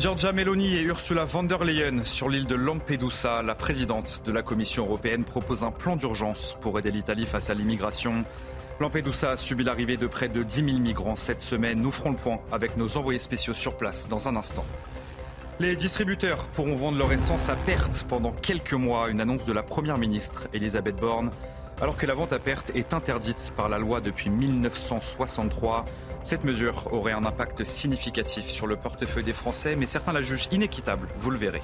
Giorgia Meloni et Ursula von der Leyen sur l'île de Lampedusa. La présidente de la Commission européenne propose un plan d'urgence pour aider l'Italie face à l'immigration. Lampedusa a subi l'arrivée de près de 10 000 migrants cette semaine. Nous ferons le point avec nos envoyés spéciaux sur place dans un instant. Les distributeurs pourront vendre leur essence à perte pendant quelques mois, une annonce de la Première ministre Elisabeth Borne. Alors que la vente à perte est interdite par la loi depuis 1963, cette mesure aurait un impact significatif sur le portefeuille des Français, mais certains la jugent inéquitable, vous le verrez.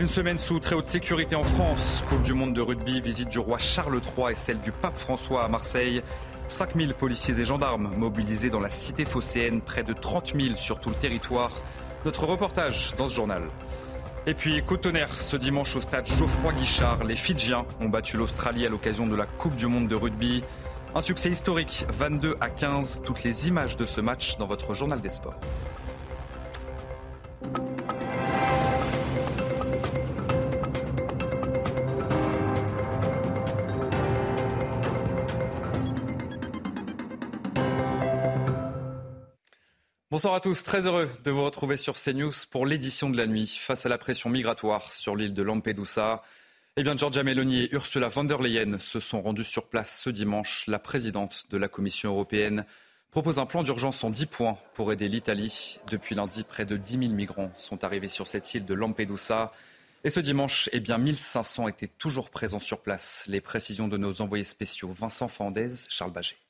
Une semaine sous très haute sécurité en France, Coupe du monde de rugby, visite du roi Charles III et celle du pape François à Marseille. 5000 policiers et gendarmes mobilisés dans la cité phocéenne, près de 30 000 sur tout le territoire. Notre reportage dans ce journal. Et puis, coup de tonnerre, ce dimanche au stade Geoffroy Guichard, les Fidjiens ont battu l'Australie à l'occasion de la Coupe du Monde de rugby. Un succès historique, 22 à 15. Toutes les images de ce match dans votre journal des sports. Bonsoir à tous, très heureux de vous retrouver sur CNews pour l'édition de la nuit. Face à la pression migratoire sur l'île de Lampedusa, eh bien, Giorgia Meloni et Ursula von der Leyen se sont rendus sur place ce dimanche. La présidente de la Commission européenne propose un plan d'urgence en 10 points pour aider l'Italie. Depuis lundi, près de 10 000 migrants sont arrivés sur cette île de Lampedusa. Et ce dimanche, eh bien, 1500 étaient toujours présents sur place. Les précisions de nos envoyés spéciaux Vincent Fandez, Charles Baget.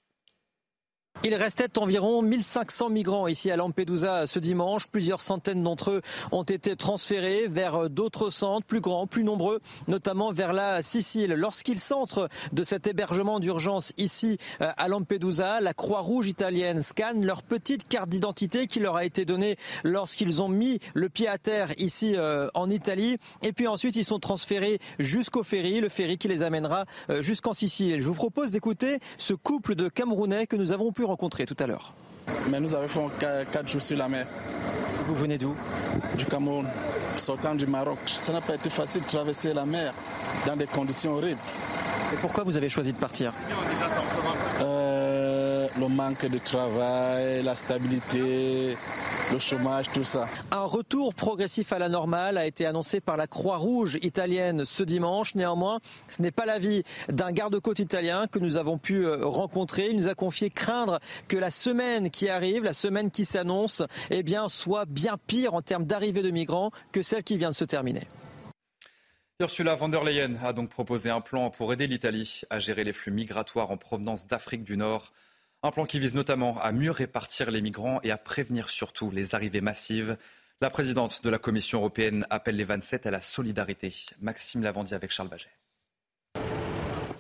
Il restait environ 1500 migrants ici à Lampedusa ce dimanche. Plusieurs centaines d'entre eux ont été transférés vers d'autres centres plus grands, plus nombreux, notamment vers la Sicile. Lorsqu'ils s'entrent de cet hébergement d'urgence ici euh, à Lampedusa, la Croix-Rouge italienne scanne leur petite carte d'identité qui leur a été donnée lorsqu'ils ont mis le pied à terre ici euh, en Italie. Et puis ensuite, ils sont transférés jusqu'au ferry, le ferry qui les amènera euh, jusqu'en Sicile. Je vous propose d'écouter ce couple de Camerounais que nous avons pu rencontrer tout à l'heure. Mais nous avons fait 4 jours sur la mer. Vous venez d'où? Du Cameroun, sortant du Maroc. Ça n'a pas été facile de traverser la mer dans des conditions horribles. Et pourquoi vous avez choisi de partir? Euh, Le manque de travail, la stabilité, le chômage, tout ça. Un retour progressif à la normale a été annoncé par la Croix-Rouge italienne ce dimanche. Néanmoins, ce n'est pas l'avis d'un garde-côte italien que nous avons pu euh, rencontrer. Il nous a confié craindre que la semaine qui arrive, la semaine qui s'annonce, eh bien, soit bien pire en termes d'arrivée de migrants que celle qui vient de se terminer. Ursula von der Leyen a donc proposé un plan pour aider l'Italie à gérer les flux migratoires en provenance d'Afrique du Nord. Un plan qui vise notamment à mieux répartir les migrants et à prévenir surtout les arrivées massives. La présidente de la Commission européenne appelle les 27 à la solidarité. Maxime Lavandier avec Charles Baget.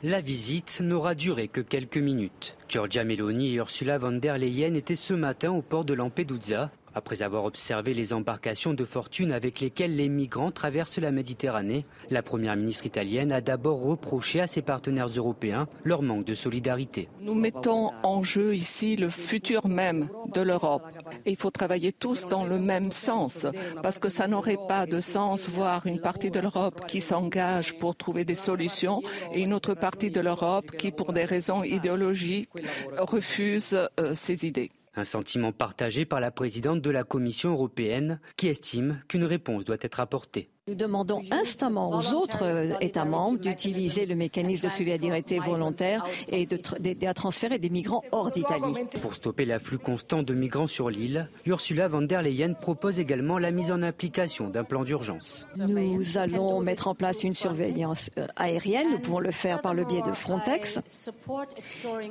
La visite n'aura duré que quelques minutes. Giorgia Meloni et Ursula von der Leyen étaient ce matin au port de Lampedusa après avoir observé les embarcations de fortune avec lesquelles les migrants traversent la Méditerranée, la première ministre italienne a d'abord reproché à ses partenaires européens leur manque de solidarité. Nous mettons en jeu ici le futur même de l'Europe. Il faut travailler tous dans le même sens, parce que ça n'aurait pas de sens voir une partie de l'Europe qui s'engage pour trouver des solutions et une autre partie de l'Europe qui, pour des raisons idéologiques, refuse euh, ces idées. Un sentiment partagé par la présidente de la Commission européenne qui estime qu'une réponse doit être apportée. Nous demandons instamment aux autres euh, États membres d'utiliser le mécanisme de solidarité volontaire et d'aider à transférer des migrants hors d'Italie. Pour stopper l'afflux constant de migrants sur l'île, Ursula von der Leyen propose également la mise en application d'un plan d'urgence. Nous allons mettre en place une surveillance euh, aérienne. Nous pouvons le faire par le biais de Frontex.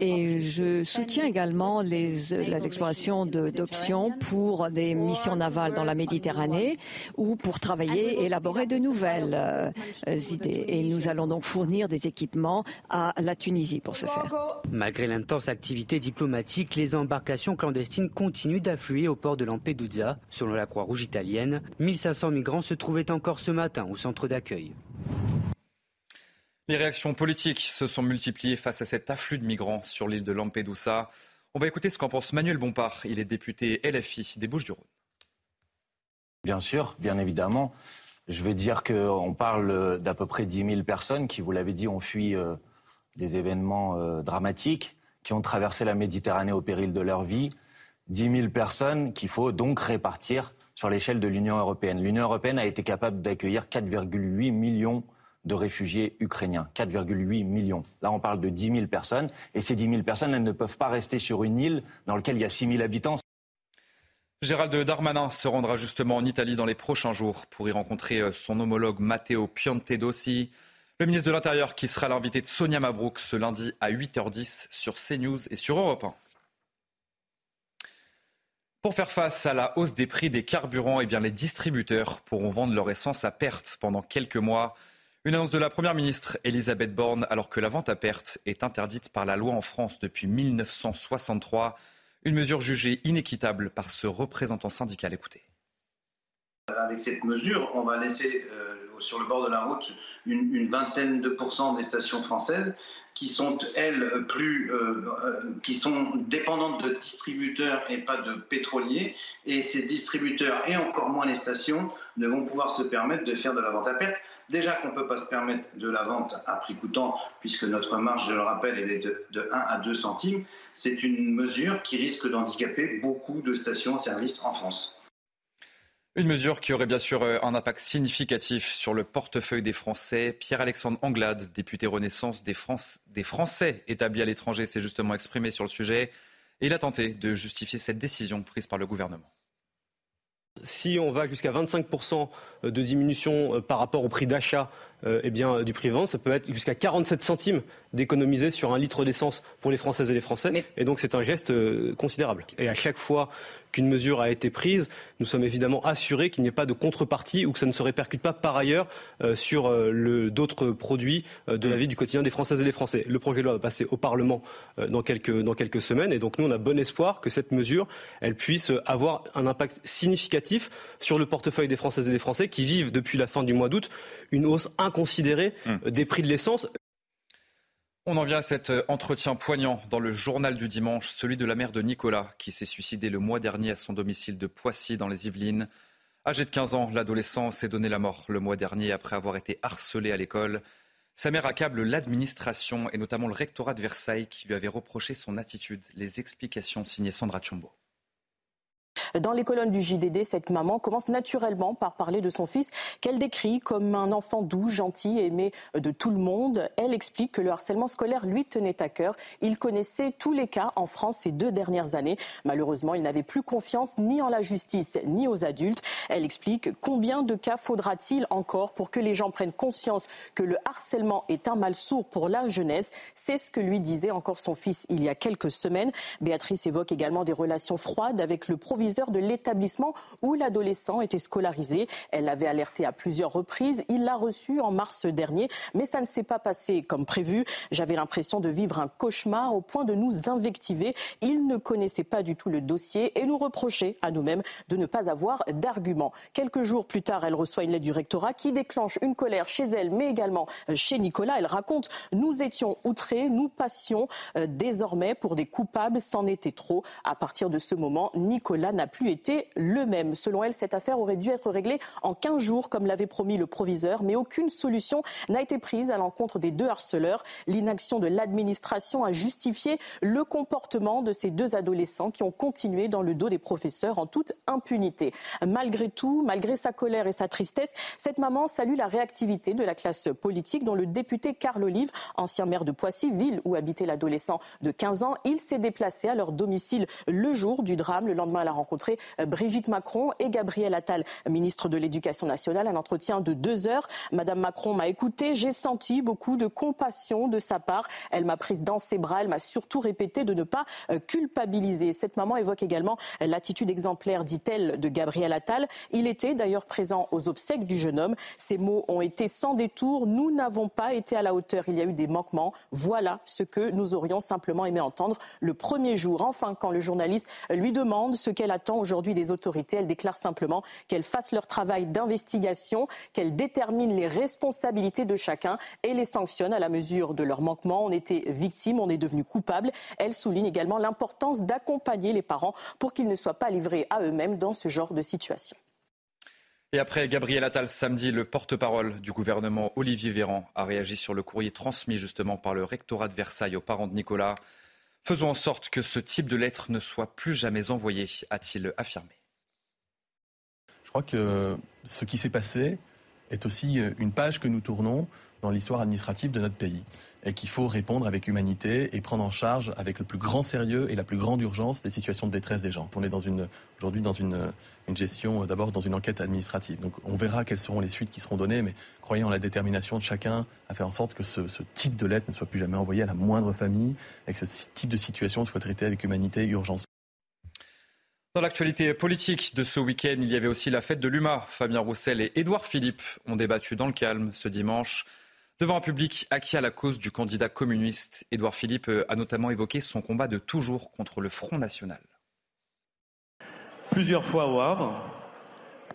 Et je soutiens également l'exploration d'options pour des missions navales dans la Méditerranée ou pour travailler et élaborer aurait de nouvelles euh, idées et nous allons donc fournir des équipements à la Tunisie pour ce faire. Malgré l'intense activité diplomatique, les embarcations clandestines continuent d'affluer au port de Lampedusa. Selon la Croix-Rouge italienne, 1500 migrants se trouvaient encore ce matin au centre d'accueil. Les réactions politiques se sont multipliées face à cet afflux de migrants sur l'île de Lampedusa. On va écouter ce qu'en pense Manuel Bompard. Il est député LFI des Bouches-du-Rhône. Bien sûr, bien évidemment. Je veux dire qu'on parle d'à peu près 10 000 personnes qui, vous l'avez dit, ont fui euh, des événements euh, dramatiques, qui ont traversé la Méditerranée au péril de leur vie. 10 000 personnes qu'il faut donc répartir sur l'échelle de l'Union européenne. L'Union européenne a été capable d'accueillir 4,8 millions de réfugiés ukrainiens. 4,8 millions. Là, on parle de 10 000 personnes. Et ces 10 000 personnes, elles ne peuvent pas rester sur une île dans laquelle il y a 6 000 habitants. Gérald Darmanin se rendra justement en Italie dans les prochains jours pour y rencontrer euh, son homologue Matteo Piantedossi, le ministre de l'Intérieur qui sera l'invité de Sonia Mabrouk ce lundi à 8h10 sur CNews et sur Europe 1. Pour faire face à la hausse des prix des carburants, eh bien, les distributeurs pourront vendre leur essence à perte pendant quelques mois. Une annonce de la Première ministre Elisabeth Borne alors que la vente à perte est interdite par la loi en France depuis 1963. Une mesure jugée inéquitable par ce représentant syndical. Écoutez. Avec cette mesure, on va laisser euh, sur le bord de la route une, vingtaine de pourcents des stations françaises qui sont elles plus euh, euh, qui sont dépendantes de distributeurs et pas de pétroliers et ces distributeurs et encore moins les stations ne vont pouvoir se permettre de faire de la vente à perte déjà qu'on ne peut pas se permettre de la vente à prix coûtant puisque notre marge je le rappelle est de, de 1 à 2 centimes c'est une mesure qui risque d'handicaper beaucoup de stations-service en France. Une mesure qui aurait bien sûr euh, un impact significatif sur le portefeuille des Français. Pierre-Alexandre Anglade, député Renaissance des, Français établis à l'étranger, s'est justement exprimé sur le sujet et il a tenté de justifier cette décision prise par le gouvernement. Si on va jusqu'à 25% de diminution euh, par rapport au prix d'achat euh, eh bien, du prix vente, ça peut être jusqu'à 47 centimes d'économiser sur un litre d'essence pour les Françaises et les Français. Et donc c'est un geste euh, considérable. Et à chaque fois qu'une mesure a été prise, nous sommes évidemment assurés qu'il n'y ait pas de contrepartie ou que ça ne se répercute pas par ailleurs euh, sur d'autres produits de la vie du quotidien des Françaises et des Français. Le projet de loi va passer au Parlement dans, quelques, dans quelques semaines et donc nous on a bon espoir que cette mesure elle puisse avoir un impact significatif sur le portefeuille des Françaises et des Français qui vivent depuis la fin du mois d'août une hausse inconsidérée hmm. des prix de l'essence. On en vient à cet euh, entretien poignant dans le journal du dimanche, celui de la mère de Nicolas, qui s'est suicidé le mois dernier à son domicile de Poissy, dans les Yvelines. Âgé de 15 ans, l'adolescent s'est donné la mort le mois dernier après avoir été harcelé à l'école. Sa mère accable l'administration et notamment le rectorat de Versailles qui lui avait reproché son attitude. Les explications signées Sandra Chombo. Dans les colonnes du JDD, cette maman commence naturellement par parler de son fils qu'elle décrit comme un enfant doux, gentil, aimé de tout le monde. Elle explique que le harcèlement scolaire lui tenait à cœur. Il connaissait tous les cas en France ces deux dernières années. Malheureusement, il n'avait plus confiance ni en la justice ni aux adultes. Elle explique combien de cas faudra-t-il encore pour que les gens prennent conscience que le harcèlement est un mal sourd pour la jeunesse. C'est ce que lui disait encore son fils il y a quelques semaines. Béatrice évoque également des relations froides avec le proviseur de l'établissement où l'adolescent était scolarisé. Elle l'avait alerté à plusieurs reprises. Il l'a reçu en mars dernier, mais ça ne s'est pas passé comme prévu. J'avais l'impression de vivre un cauchemar au point de nous invectiver. Il ne connaissait pas du tout le dossier et nous reprochait à nous-mêmes de ne pas avoir d'arguments. Quelques jours plus tard, elle reçoit une lettre du rectorat qui déclenche une colère chez elle, mais également chez Nicolas. Elle raconte Nous étions outrés, nous passions euh, désormais pour des coupables, c'en était trop. À partir de ce moment, Nicolas n'a plus été le même. Selon elle, cette affaire aurait dû être réglée en 15 jours, comme l'avait promis le proviseur, mais aucune solution n'a été prise à l'encontre des deux harceleurs. L'inaction de l'administration a justifié le comportement de ces deux adolescents qui ont continué dans le dos des professeurs en toute impunité. Malgré tout, malgré sa colère et sa tristesse, cette maman salue la réactivité de la classe politique dont le député Carl Olive, ancien maire de Poissy, ville où habitait l'adolescent de 15 ans, il s'est déplacé à leur domicile le jour du drame, le lendemain à la rencontre rencontré Brigitte Macron et Gabriel Attal, ministre de l'Éducation nationale. Un entretien de deux heures. Madame Macron m'a écouté. J'ai senti beaucoup de compassion de sa part. Elle m'a prise dans ses bras. Elle m'a surtout répété de ne pas culpabiliser. Cette maman évoque également l'attitude exemplaire, dit-elle, de Gabriel Attal. Il était d'ailleurs présent aux obsèques du jeune homme. Ces mots ont été sans détour. Nous n'avons pas été à la hauteur. Il y a eu des manquements. Voilà ce que nous aurions simplement aimé entendre le premier jour. Enfin, quand le journaliste lui demande ce qu'elle attend aujourd'hui des autorités, elle déclare simplement qu'elles fassent leur travail d'investigation, qu'elles déterminent les responsabilités de chacun et les sanctionnent à la mesure de leurs manquements. On était victime, on est devenu coupable. Elle souligne également l'importance d'accompagner les parents pour qu'ils ne soient pas livrés à eux-mêmes dans ce genre de situation. Et après Gabriel Attal, samedi, le porte-parole du gouvernement Olivier Véran a réagi sur le courrier transmis justement par le rectorat de Versailles aux parents de Nicolas. Faisons en sorte que ce type de lettre ne soit plus jamais envoyé, a-t-il affirmé. Je crois que ce qui s'est passé est aussi une page que nous tournons dans l'histoire administrative de notre pays et qu'il faut répondre avec humanité et prendre en charge avec le plus grand sérieux et la plus grande urgence les situations de détresse des gens. On est aujourd'hui dans une, gestion, euh, d'abord dans une enquête administrative. Donc on verra quelles seront les suites qui seront données, mais croyez en la détermination de chacun à faire en sorte que ce, ce type de lettre ne soit plus jamais envoyé à la moindre famille et que ce type de situation soit traité avec humanité et urgence. Dans l'actualité politique de ce week-end, il y avait aussi la fête de l'UMA. Fabien Roussel et Édouard Philippe ont débattu dans le calme ce dimanche. Devant un public acquis à la cause du candidat communiste, Édouard Philippe a notamment évoqué son combat de toujours contre le Front National. Plusieurs fois au Havre,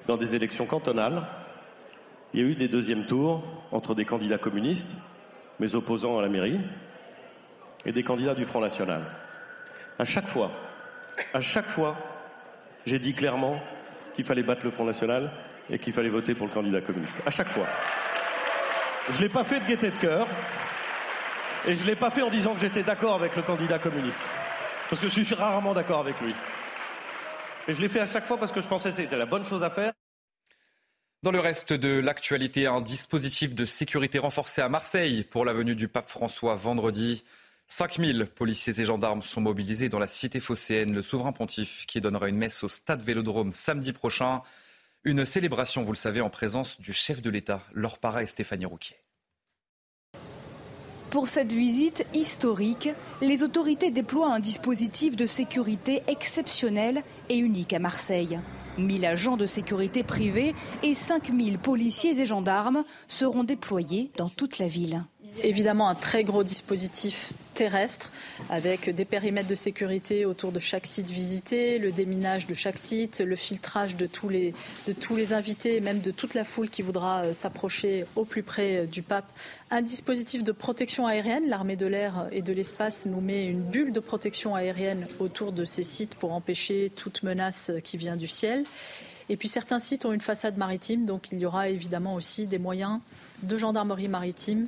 dans des élections cantonales, il y a eu des deuxièmes tours entre des candidats communistes, mes opposants à la mairie, et des candidats du Front National. À chaque fois, à chaque fois, j'ai dit clairement qu'il fallait battre le Front National et qu'il fallait voter pour le candidat communiste. À chaque fois. Je ne l'ai pas fait de gaieté de cœur. Et je ne l'ai pas fait en disant que j'étais d'accord avec le candidat communiste. Parce que je suis rarement d'accord avec lui. Et je l'ai fait à chaque fois parce que je pensais que c'était la bonne chose à faire. Dans le reste de l'actualité, un dispositif de sécurité renforcé à Marseille pour la venue du pape François vendredi. 5000 policiers et gendarmes sont mobilisés dans la cité phocéenne, le souverain pontife, qui donnera une messe au stade Vélodrome samedi prochain. Une célébration, vous le savez, en présence du chef de l'État, Laure Parra et Stéphanie Rouquier. Pour cette visite historique, les autorités déploient un dispositif de sécurité exceptionnel et unique à Marseille. 1000 agents de sécurité privés et 5000 policiers et gendarmes seront déployés dans toute la ville évidemment un très gros dispositif terrestre avec des périmètres de sécurité autour de chaque site visité, le déminage de chaque site, le filtrage de tous les, invités, même de toute la foule qui voudra euh, s'approcher au plus près euh, du pape. Un dispositif de protection aérienne, l'armée de l'air et de l'espace nous met une bulle de protection aérienne autour de ces sites pour empêcher toute menace qui vient du ciel. Et puis certains sites ont une façade maritime, donc il y aura évidemment aussi des moyens de gendarmerie maritime.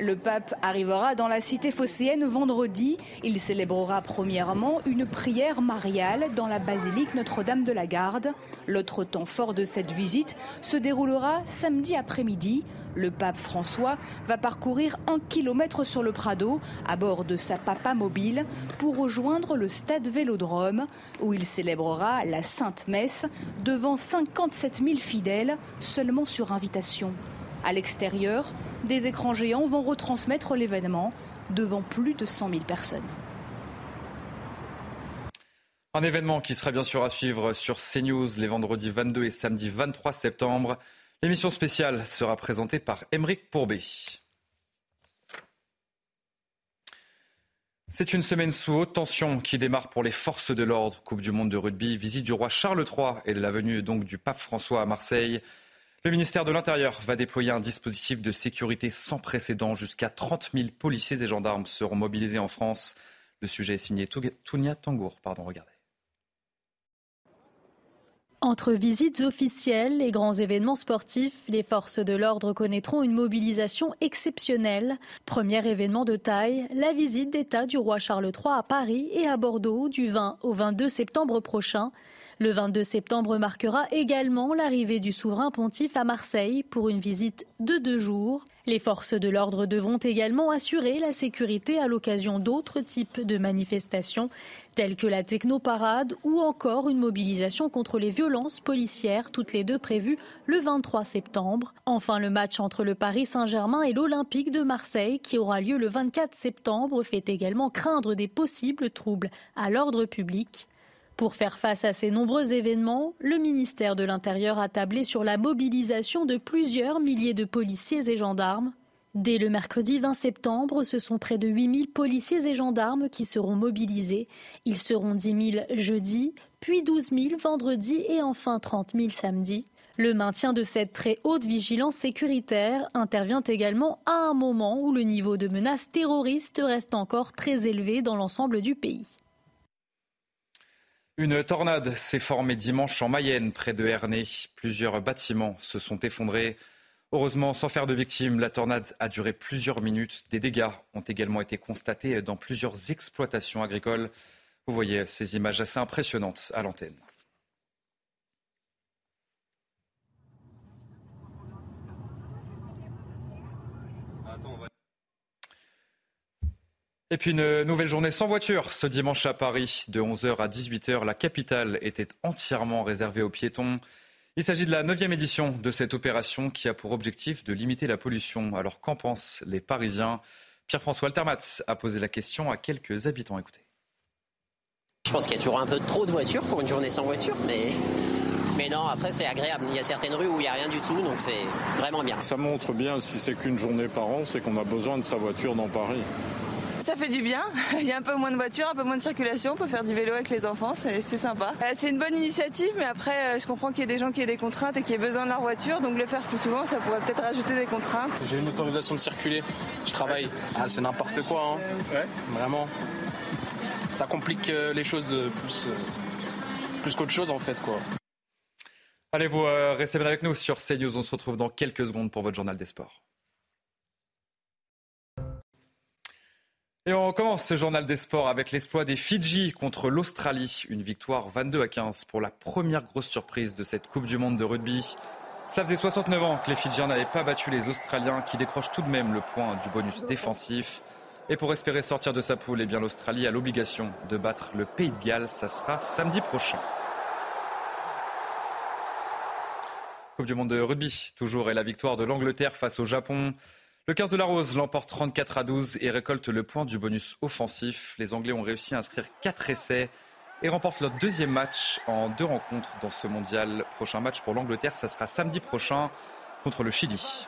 Le pape arrivera dans la cité phocéenne vendredi. Il célébrera premièrement une prière mariale dans la basilique Notre-Dame de la Garde. L'autre temps fort de cette visite se déroulera samedi après-midi. Le pape François va parcourir un kilomètre sur le Prado à bord de sa papa mobile pour rejoindre le stade Vélodrome où il célébrera la Sainte Messe devant 57 000 fidèles seulement sur invitation. À l'extérieur, des écrans géants vont retransmettre l'événement devant plus de 100 000 personnes. Un événement qui sera bien sûr à suivre sur CNews les vendredis 22 et samedi 23 septembre. L'émission spéciale sera présentée par Émeric Pourbet. C'est une semaine sous haute tension qui démarre pour les forces de l'ordre. Coupe du monde de rugby, visite du roi Charles III et la venue donc du pape François à Marseille. Le ministère de l'Intérieur va déployer un dispositif de sécurité sans précédent. Jusqu'à 30 000 policiers et gendarmes seront mobilisés en France. Le sujet est signé Tounia Tangour. Pardon, regardez. Entre visites officielles et grands événements sportifs, les forces de l'ordre connaîtront une mobilisation exceptionnelle. Premier événement de taille, la visite d'État du roi Charles III à Paris et à Bordeaux du 20 au 22 septembre prochain. Le 22 septembre marquera également l'arrivée du souverain pontife à Marseille pour une visite de deux jours. Les forces de l'ordre devront également assurer la sécurité à l'occasion d'autres types de manifestations, telles que la technoparade ou encore une mobilisation contre les violences policières, toutes les deux prévues le 23 septembre. Enfin, le match entre le Paris Saint-Germain et l'Olympique de Marseille, qui aura lieu le 24 septembre, fait également craindre des possibles troubles à l'ordre public. Pour faire face à ces nombreux événements, le ministère de l'Intérieur a tablé sur la mobilisation de plusieurs milliers de policiers et gendarmes. Dès le mercredi 20 septembre, ce sont près de 8000 policiers et gendarmes qui seront mobilisés. Ils seront 10 000 jeudi, puis 12 000 vendredi et enfin 30 000 samedi. Le maintien de cette très haute vigilance sécuritaire intervient également à un moment où le niveau de menace terroriste reste encore très élevé dans l'ensemble du pays. Une tornade s'est formée dimanche en Mayenne, près de Hernay. Plusieurs bâtiments se sont effondrés. Heureusement, sans faire de victimes, la tornade a duré plusieurs minutes. Des dégâts ont également été constatés dans plusieurs exploitations agricoles. Vous voyez ces images assez impressionnantes à l'antenne. Et puis une nouvelle journée sans voiture ce dimanche à Paris. De 11h à 18h, la capitale était entièrement réservée aux piétons. Il s'agit de la neuvième édition de cette opération qui a pour objectif de limiter la pollution. Alors qu'en pensent les Parisiens? Pierre-François Altermat a posé la question à quelques habitants. Écoutez. Je pense qu'il y a toujours un peu trop de voitures pour une journée sans voiture, mais, mais non, après c'est agréable. Il y a certaines rues où il n'y a rien du tout, donc c'est vraiment bien. Ça montre bien, si c'est qu'une journée par an, c'est qu'on a besoin de sa voiture dans Paris ça fait du bien. Il y a un peu moins de voitures, un peu moins de circulation. On peut faire du vélo avec les enfants, c'est sympa. Euh, c'est une bonne initiative, mais après, euh, je comprends qu'il y ait des gens qui aient des contraintes et qui aient besoin de leur voiture. Donc le faire plus souvent, ça pourrait peut-être rajouter des contraintes. J'ai une autorisation de circuler. Je travaille. Ah, c'est n'importe quoi. Hein. Ouais. Vraiment. Ça complique euh, les choses plus, plus qu'autre chose en fait. quoi. Allez, vous restez bien avec nous sur CNews. On se retrouve dans quelques secondes pour votre journal des sports. Et on commence ce journal des sports avec l'exploit des Fidji contre l'Australie. Une victoire 22 à 15 pour la première grosse surprise de cette Coupe du Monde de rugby. Cela faisait 69 ans que les Fidjiens n'avaient pas battu les Australiens qui décrochent tout de même le point du bonus défensif. Et pour espérer sortir de sa poule, eh bien l'Australie a l'obligation de battre le Pays de Galles. Ça sera samedi prochain. Coupe du monde de rugby, toujours, et la victoire de l'Angleterre face au Japon. Le 15 de la Rose l'emporte 34 à 12 et récolte le point du bonus offensif. Les Anglais ont réussi à inscrire 4 essais et remportent leur deuxième match en deux rencontres dans ce mondial. Prochain match pour l'Angleterre, ça sera samedi prochain contre le Chili.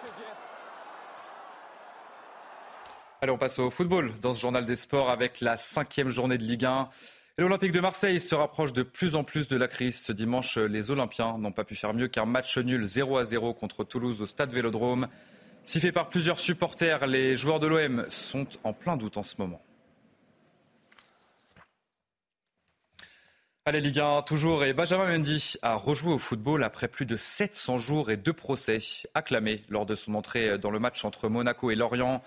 Allez, on passe au football dans ce journal des sports avec la cinquième journée de Ligue 1. L'Olympique de Marseille se rapproche de plus en plus de la crise. Ce dimanche, les Olympiens n'ont pas pu faire mieux qu'un match nul 0 à 0 contre Toulouse au stade Vélodrome. Sifflés par plusieurs supporters, les joueurs de l'OM sont en plein doute en ce moment. Allez, Ligue 1, toujours. Et Benjamin Mendy a rejoué au football après plus de 700 jours et deux procès acclamés lors de son entrée dans le match entre Monaco et Lorient.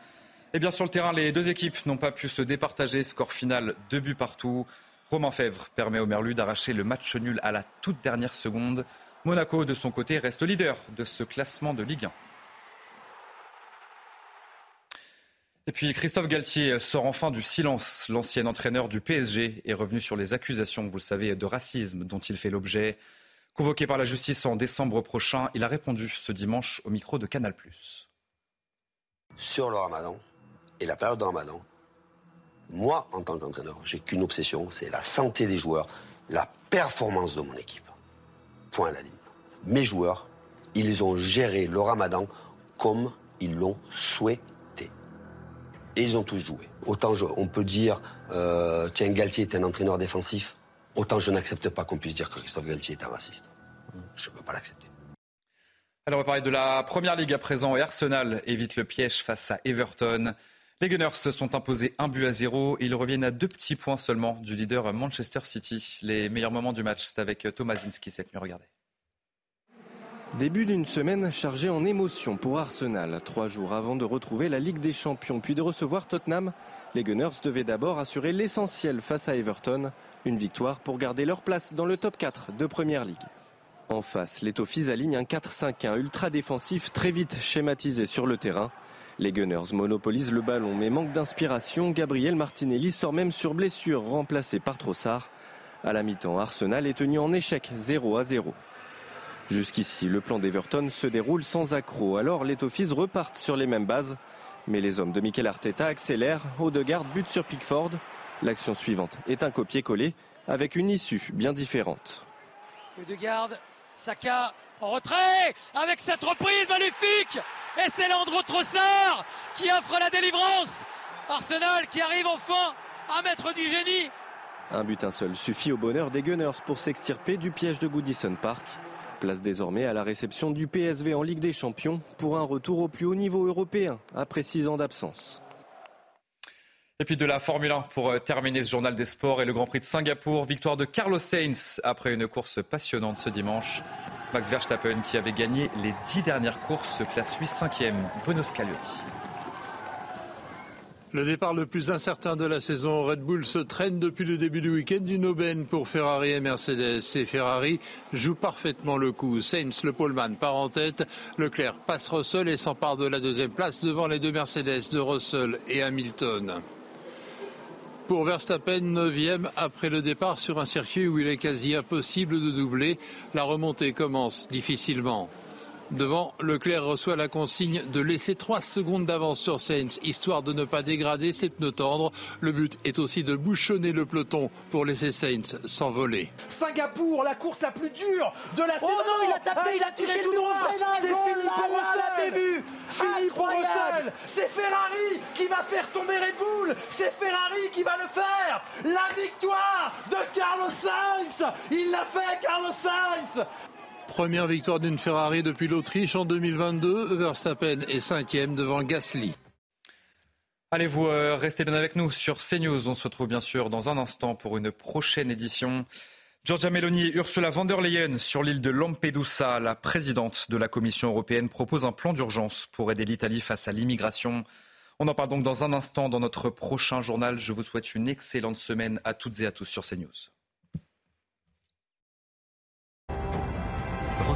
Et bien sur le terrain, les deux équipes n'ont pas pu se départager. Score final, deux buts partout. Romain Fèvre permet au Merlu d'arracher le match nul à la toute dernière seconde. Monaco, de son côté, reste leader de ce classement de Ligue 1. Et puis Christophe Galtier sort enfin du silence. L'ancien entraîneur du PSG est revenu sur les accusations, vous le savez, de racisme dont il fait l'objet. Convoqué par la justice en décembre prochain, il a répondu ce dimanche au micro de Canal+. Sur le ramadan et la période de ramadan, moi, en tant qu'entraîneur, j'ai qu'une obsession, c'est la santé des joueurs, la performance de mon équipe. Point à la ligne. Mes joueurs, ils ont géré le ramadan comme ils l'ont souhaité et ils ont tous joué. Autant on peut dire, euh, tiens, Galtier est un entraîneur défensif, autant je n'accepte pas qu'on puisse dire que Christophe Galtier est un raciste. Je ne peux pas l'accepter. Alors on va parler de la Première Ligue à présent et Arsenal évite le piège face à Everton. Les Gunners se sont imposés un but à zéro et ils reviennent à deux petits points seulement du leader Manchester City. Les meilleurs moments du match, c'est avec Thomas Zinski cette nuit. Regardez. Début d'une semaine chargée en émotions pour Arsenal. Trois jours avant de retrouver la Ligue des Champions puis de recevoir Tottenham, les Gunners devaient d'abord assurer l'essentiel face à Everton. Une victoire pour garder leur place dans le top 4 de Première Ligue. En face, les Toffees alignent un 4-5-1 ultra défensif très vite schématisé sur le terrain. Les Gunners monopolisent le ballon mais manquent d'inspiration. Gabriel Martinelli sort même sur blessure, remplacé par Trossard. À la mi-temps, Arsenal est tenu en échec 0 à 0. Jusqu'ici, le plan d'Everton se déroule sans accroc. Alors les Toffees repartent sur les mêmes bases. Mais les hommes de Mikel Arteta accélèrent. Odegaard but sur Pickford. L'action suivante est un copier-coller avec une issue bien différente. Odegaard, Saka en retrait avec cette reprise magnifique et c'est Landro Trossard qui offre la délivrance. Arsenal qui arrive enfin à mettre du génie. Un but un seul suffit au bonheur des Gunners pour s'extirper du piège de Goodison Park. Place désormais à la réception du PSV en Ligue des Champions pour un retour au plus haut niveau européen après six ans d'absence. Et puis de la Formule 1 pour euh, terminer ce journal des sports et le Grand Prix de Singapour. Victoire de Carlos Sainz après une course passionnante ce dimanche. Max Verstappen qui avait gagné les dix dernières courses classe 8 5e. Bruno. Le départ le plus incertain de la saison, Red Bull se traîne depuis le début du week-end d'une aubaine pour Ferrari et Mercedes. Et Ferrari joue parfaitement le coup. Sainz, le poleman, part en tête. Leclerc passe Russell et s'empare de la deuxième place devant les deux Mercedes de Russell et Hamilton. Pour Verstappen, 9e après le départ sur un circuit où il est quasi impossible de doubler, la remontée commence difficilement. Devant, Leclerc reçoit la consigne de laisser 3 secondes d'avance sur Sainz, histoire de ne pas dégrader ses pneus tendres. Le but est aussi de bouchonner le peloton pour laisser Sainz s'envoler. Singapour, la course la plus dure de la saison. Oh non, il a tapé, il a touché le noir. C'est fini pour Russell. vu. Fini pour Russell. C'est Ferrari qui va faire tomber Red Bull. C'est Ferrari qui va le faire. La victoire de Carlos Sainz. Il l'a fait, Carlos Sainz. Première victoire d'une Ferrari depuis l'Autriche en 2022. Verstappen est cinquième devant Gasly. Allez, vous euh, restez bien avec nous sur CNews. On se retrouve bien sûr dans un instant pour une prochaine édition. Giorgia Meloni Ursula von der Leyen sur l'île de Lampedusa. La présidente de la Commission européenne propose un plan d'urgence pour aider l'Italie face à l'immigration. On en parle donc dans un instant dans notre prochain journal. Je vous souhaite une excellente semaine à toutes et à tous sur CNews.